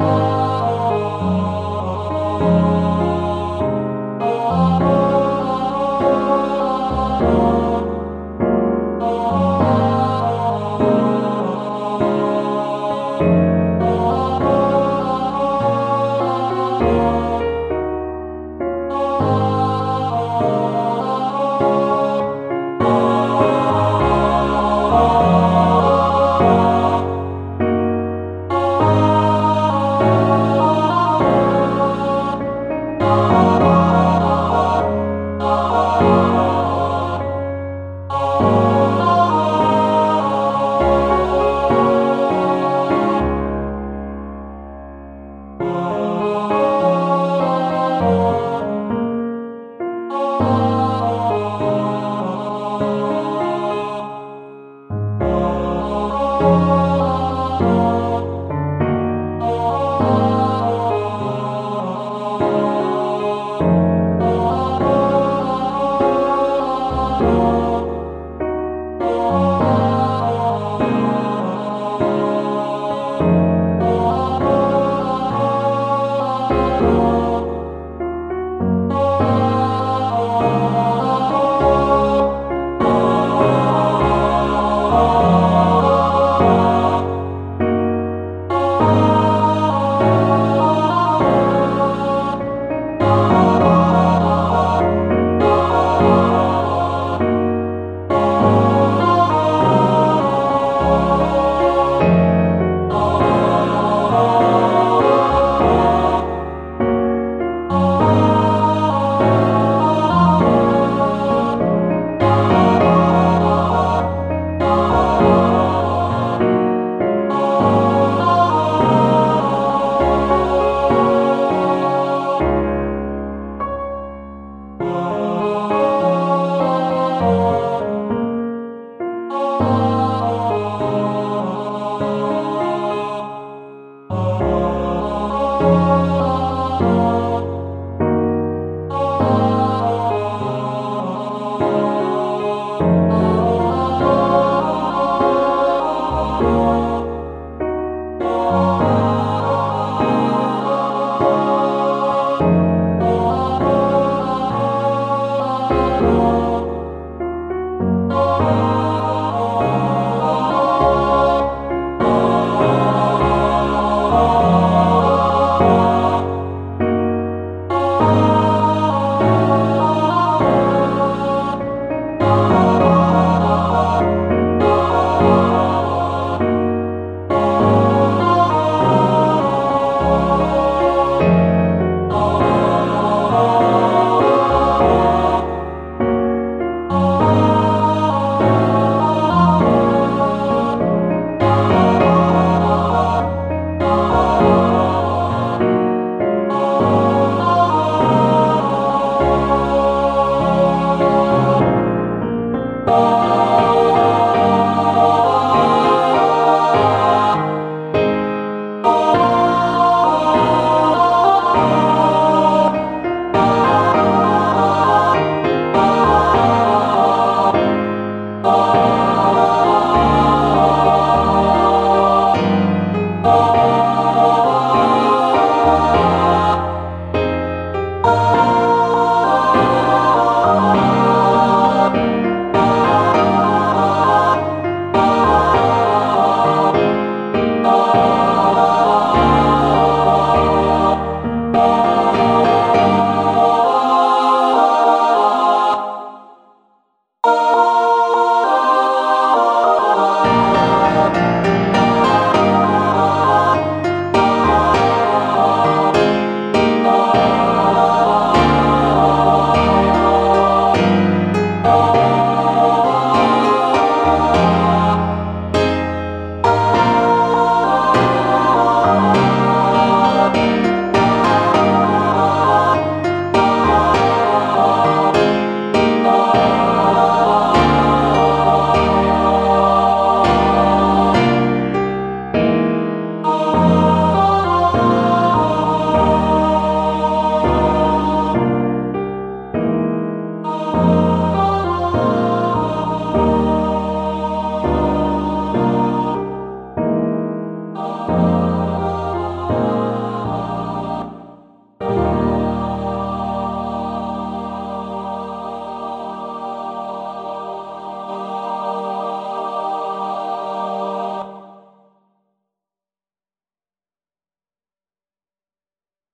Oh.